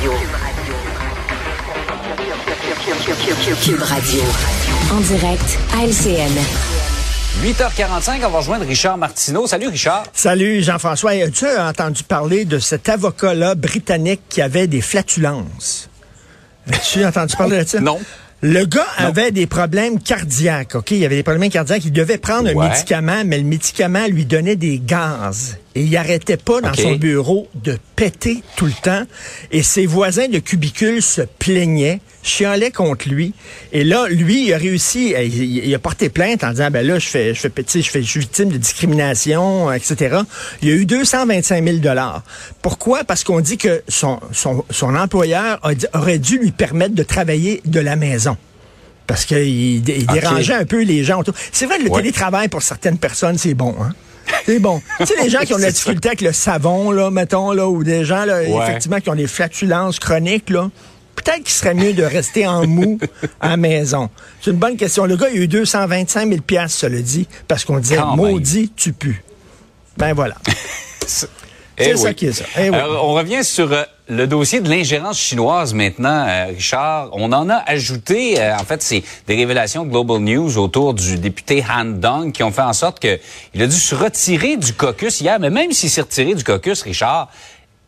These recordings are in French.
Radio. Cube Radio. En direct à LCN. 8h45, on va rejoindre Richard Martineau. Salut Richard. Salut Jean-François. Tu as entendu parler de cet avocat-là britannique qui avait des flatulences? Tu as entendu parler de ça? Non. Le gars avait des problèmes cardiaques, OK? Il avait des problèmes cardiaques. Il devait prendre un Ouais. médicament, mais le médicament lui donnait des gaz. Et il arrêtait pas dans son bureau de péter tout le temps. Et ses voisins de cubicule se plaignaient, chialaient contre lui. Et là, lui, il a réussi, euh, il, il a porté plainte en disant, ben là, je fais, je fais petit, je fais, je suis victime de discrimination, etc. Il y a eu 225 000 dollars. Pourquoi? Parce qu'on dit que son, son, son employeur a aurait dû lui permettre de travailler de la maison. Parce qu'il il dérangeait un peu les gens autour. C'est vrai, le Ouais. télétravail, pour certaines personnes, c'est bon. Hein? C'est bon. tu sais, les gens qui ont de la ça. difficulté avec le savon, là, mettons, là, ou des gens, là, Ouais. effectivement, qui ont des flatulences chroniques, là, peut-être qu'il serait mieux de rester en mou à la maison. C'est une bonne question. Le gars, il a eu 225 000 piastres, cela dit, parce qu'on disait, Quand même. maudit, tu pues. Ben voilà. Eh C'est ça oui. qui est ça. Eh oui. Alors, on revient sur euh, le dossier de l'ingérence chinoise maintenant, euh, Richard. On en a ajouté, euh, en fait, c'est des révélations Global News autour du député Han Dong qui ont fait en sorte qu'il a dû se retirer du caucus hier. Mais même s'il s'est retiré du caucus, Richard,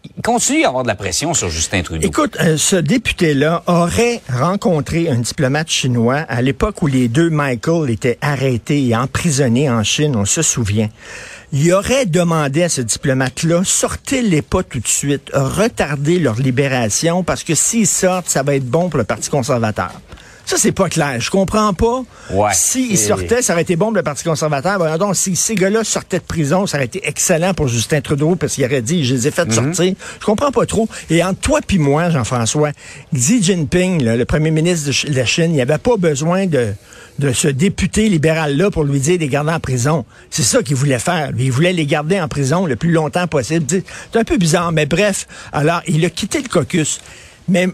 il continue à avoir de la pression sur Justin Trudeau. Écoute, euh, ce député-là aurait rencontré un diplomate chinois à l'époque où les deux Michael étaient arrêtés et emprisonnés en Chine, on se souvient. Il aurait demandé à ce diplomate-là, sortez-les pas tout de suite, retardez leur libération, parce que s'ils sortent, ça va être bon pour le Parti conservateur. Ça, c'est pas clair. Je comprends pas. Ouais, S'ils c'est- sortaient, ça aurait été bon pour le Parti conservateur. Voyons donc, si ces gars-là sortaient de prison, ça aurait été excellent pour Justin Trudeau parce qu'il aurait dit, je les ai fait sortir. Je comprends pas trop. Et entre toi puis moi, Jean-François, Xi Jinping, là, le premier ministre de la Chine, il n'y avait pas besoin de, de ce député libéral-là pour lui dire de les garder en prison. C'est ça qu'il voulait faire. Il voulait les garder en prison le plus longtemps possible. C'est un peu bizarre, mais bref. Alors, il a quitté le caucus. Mais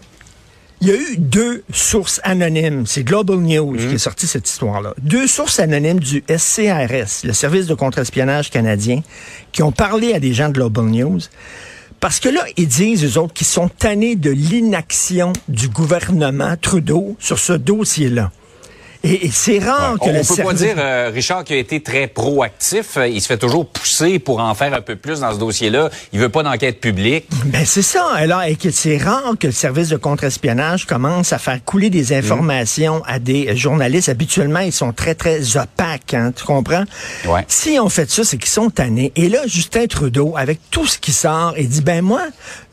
il y a eu deux sources anonymes. C'est Global News qui a sorti cette histoire-là. Deux sources anonymes du SCRS, le service de contre-espionnage canadien, qui ont parlé à des gens de Global News. Parce que là, ils disent, eux autres, qu'ils sont tannés de l'inaction du gouvernement Trudeau sur ce dossier-là. Et, et c'est rare que on le ne peut pas dire, euh, Richard, qu'il a été très proactif. Euh, Il se fait toujours pousser pour en faire un peu plus dans ce dossier-là. Il veut pas d'enquête publique. Ben c'est ça. Alors, et que c'est rare que le service de contre-espionnage commence à faire couler des informations à des journalistes. Habituellement, ils sont très, très opaques, hein, tu comprends? Ouais. Si on fait ça, c'est qu'ils sont tannés. Et là, Justin Trudeau, avec tout ce qui sort, il dit, ben moi,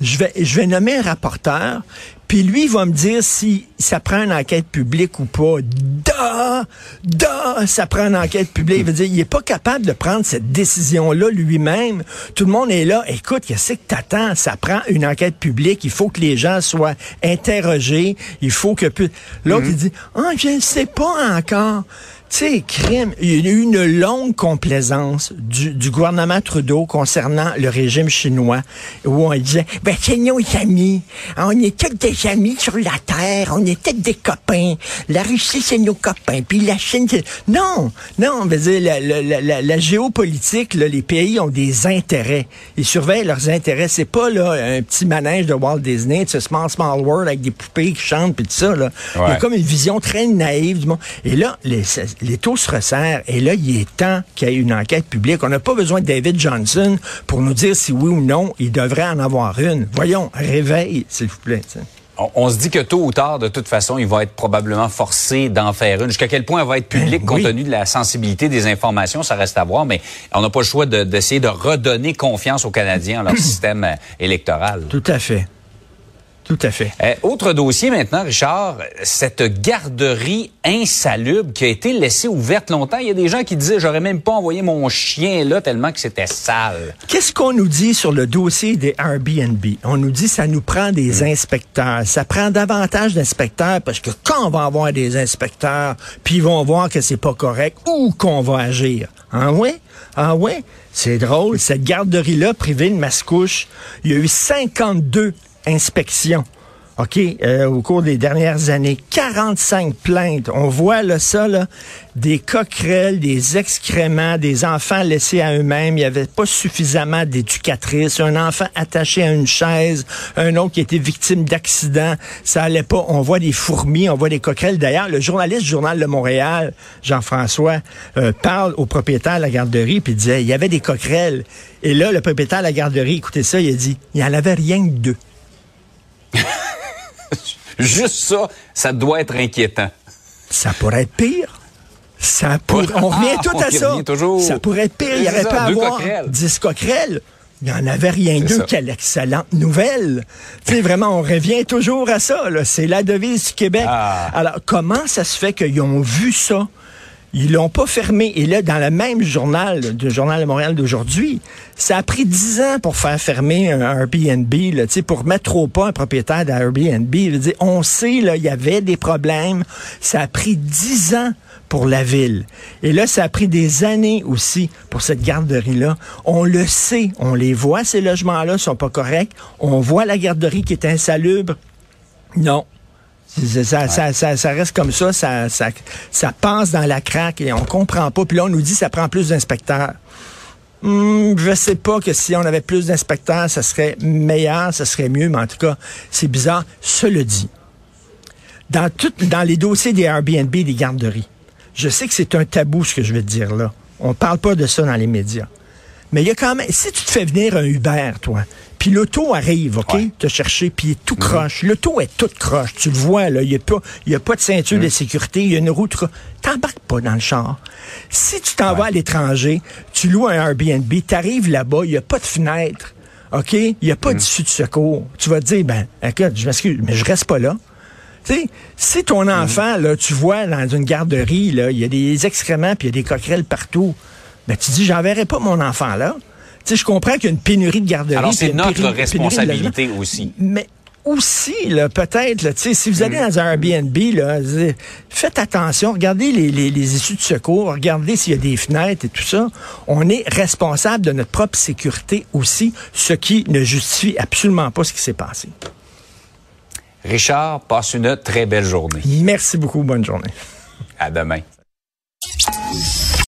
je vais, je vais nommer un rapporteur, puis lui, il va me dire si ça prend une enquête publique ou pas. Da! Da! Ça prend une enquête publique. Il veut dire, il est pas capable de prendre cette décision-là lui-même. Tout le monde est là. Écoute, qu'est-ce que t'attends? Ça prend une enquête publique. Il faut que les gens soient interrogés. Il faut que... L'autre, il dit, ah, je ne sais pas encore. Tu sais, crime, il y a eu une longue complaisance du, du gouvernement Trudeau concernant le régime chinois, où on disait, ben c'est nos amis, on est tous des amis sur la Terre, on est tous des copains, la Russie c'est nos copains, puis la Chine c'est... Non, non, on veut dire, la, la- la- la- la géopolitique, là, les pays ont des intérêts, ils surveillent leurs intérêts, c'est pas là un petit manège de Walt Disney, de ce Small Small World avec des poupées qui chantent, puis tout ça, là. Il y a Ouais. comme une vision très naïve du monde. Et là, les, les taux se resserrent. Et là, il est temps qu'il y ait une enquête publique. On n'a pas besoin de David Johnson pour nous dire si oui ou non il devrait en avoir une. Voyons, réveille, s'il vous plaît. On, on se dit que tôt ou tard, de toute façon, il va être probablement forcé d'en faire une. Jusqu'à quel point elle va être publique Ben compte oui. tenu de la sensibilité des informations, ça reste à voir, mais on n'a pas le choix de- d'essayer de, redonner confiance aux Canadiens en leur système euh, électoral. Tout à fait. Tout à fait. Euh, autre dossier maintenant, Richard, cette garderie insalubre qui a été laissée ouverte longtemps. Il y a des gens qui disaient, j'aurais même pas envoyé mon chien là tellement que c'était sale. Qu'est-ce qu'on nous dit sur le dossier des Airbnb? On nous dit que ça nous prend des inspecteurs. Ça prend davantage d'inspecteurs parce que quand on va avoir des inspecteurs, puis ils vont voir que c'est pas correct, où qu'on va agir? Ah ouais? Ah ouais? C'est drôle. Cette garderie-là, privée de Mascouche, il y a eu 52 inspections OK, euh, au cours des dernières années, 45 plaintes. On voit là, ça, là, des coquerelles, des excréments, des enfants laissés à eux-mêmes. Il n'y avait pas suffisamment d'éducatrices. Un enfant attaché à une chaise, un autre qui était victime d'accident. Ça allait pas. On voit des fourmis, on voit des coquerelles. D'ailleurs, le journaliste du Journal de Montréal, Jean-François, euh, parle au propriétaire de la garderie, puis disait, il y avait des coquerelles. Et là, le propriétaire de la garderie, écoutez ça, il a dit, il n'y en avait rien que deux. Juste ça, ça doit être inquiétant. Ça pourrait être pire. Ça pourrait, on revient tout à ça. Ça pourrait être pire. Il n'y aurait pas à avoir 10 coquerelles. Il n'y en avait rien d'eux. Quelle excellente nouvelle. tu sais, vraiment, on revient toujours à ça. C'est la devise du Québec. Ah. Alors, comment ça se fait qu'ils ont vu ça? Ils l'ont pas fermé. Et là, dans le même journal, du Journal de Montréal d'aujourd'hui, ça a pris dix ans pour faire fermer un Airbnb, là, pour mettre au pas un propriétaire d'Airbnb. On sait, là, il y avait des problèmes. Ça a pris dix ans pour la ville. Et là, ça a pris des années aussi pour cette garderie-là. On le sait, on les voit, ces logements-là sont pas corrects. On voit la garderie qui est insalubre. Non, ça, reste comme ça, ça, passe dans la craque et on comprend pas. Puis là, on nous dit que ça prend plus d'inspecteurs. Hmm, je sais pas que si on avait plus d'inspecteurs, ça serait meilleur, ça serait mieux, mais en tout cas, c'est bizarre. Cela dit, dans, tout, dans les dossiers des Airbnb, des garderies, je sais que c'est un tabou ce que je vais te dire là. On parle pas de ça dans les médias. Mais il y a quand même, si tu te fais venir un Uber, toi, puis l'auto arrive, OK, te chercher, puis il est tout mhm. croche. L'auto est toute croche, tu le vois, là, il n'y a, pas, y a pas de ceinture de mhm. sécurité, il y a une route. T'embarques pas dans le char. Si tu t'en vas à l'étranger, tu loues un Airbnb, t'arrives là-bas, il n'y a pas de fenêtre, OK, il n'y a pas mhm. d'issue de secours. Tu vas te dire, ben, écoute, je m'excuse, mais je reste pas là. sais, si ton enfant, là, tu vois dans une garderie, là, il y a des excréments puis il y a des coquerelles partout, ben, tu dis, j'enverrai pas mon enfant là. Tu sais, je comprends qu'il y a une pénurie de garderie. Alors, c'est notre responsabilité aussi. Mais aussi, peut-être, si vous allez mm. dans un Airbnb, là, faites attention, regardez les, les, les issues de secours, regardez s'il y a des fenêtres et tout ça. On est responsable de notre propre sécurité aussi, ce qui ne justifie absolument pas ce qui s'est passé. Richard, passe une très belle journée. Merci beaucoup. Bonne journée. À demain.